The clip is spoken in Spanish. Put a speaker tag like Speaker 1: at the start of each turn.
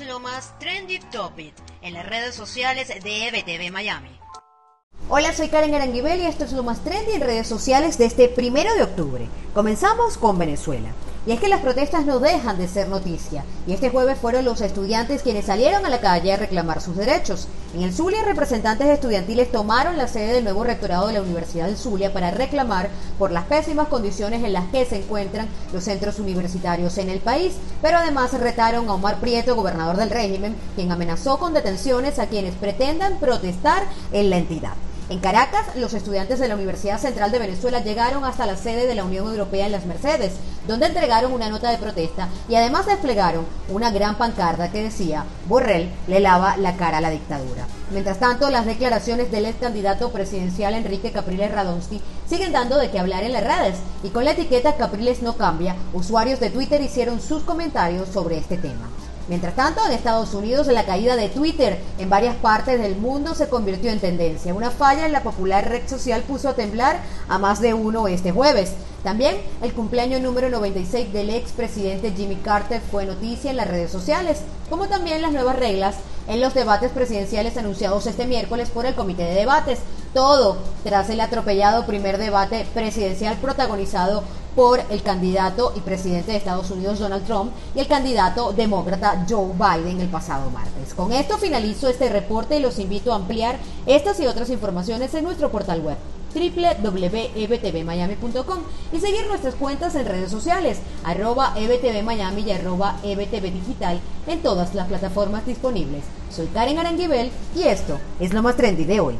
Speaker 1: es lo más trendy topic en las redes sociales de EBTV Miami.
Speaker 2: Hola, soy Karen Aranguibel y esto es lo más trendy en redes sociales de este primero de octubre. Comenzamos con Venezuela. Y es que las protestas no dejan de ser noticia. Y este jueves fueron los estudiantes quienes salieron a la calle a reclamar sus derechos. En el Zulia, representantes estudiantiles tomaron la sede del nuevo rectorado de la Universidad del Zulia para reclamar por las pésimas condiciones en las que se encuentran los centros universitarios en el país. Pero además retaron a Omar Prieto, gobernador del régimen, quien amenazó con detenciones a quienes pretendan protestar en la entidad. En Caracas, los estudiantes de la Universidad Central de Venezuela llegaron hasta la sede de la Unión Europea en Las Mercedes, donde entregaron una nota de protesta y además desplegaron una gran pancarta que decía Borrell le lava la cara a la dictadura. Mientras tanto, las declaraciones del ex candidato presidencial Enrique Capriles Radonsky siguen dando de qué hablar en las redes y con la etiqueta Capriles no cambia, usuarios de Twitter hicieron sus comentarios sobre este tema. Mientras tanto, en Estados Unidos la caída de Twitter en varias partes del mundo se convirtió en tendencia. Una falla en la popular red social puso a temblar a más de uno este jueves. También el cumpleaños número 96 del expresidente Jimmy Carter fue noticia en las redes sociales, como también las nuevas reglas en los debates presidenciales anunciados este miércoles por el Comité de Debates. Todo tras el atropellado primer debate presidencial protagonizado por el candidato y presidente de Estados Unidos Donald Trump y el candidato demócrata Joe Biden el pasado martes. Con esto finalizo este reporte y los invito a ampliar estas y otras informaciones en nuestro portal web www.ebtvmiami.com y seguir nuestras cuentas en redes sociales, arroba ebtvmiami y arroba ebtvdigital en todas las plataformas disponibles. Soy Karen Aranguibel y esto es lo más trendy de hoy.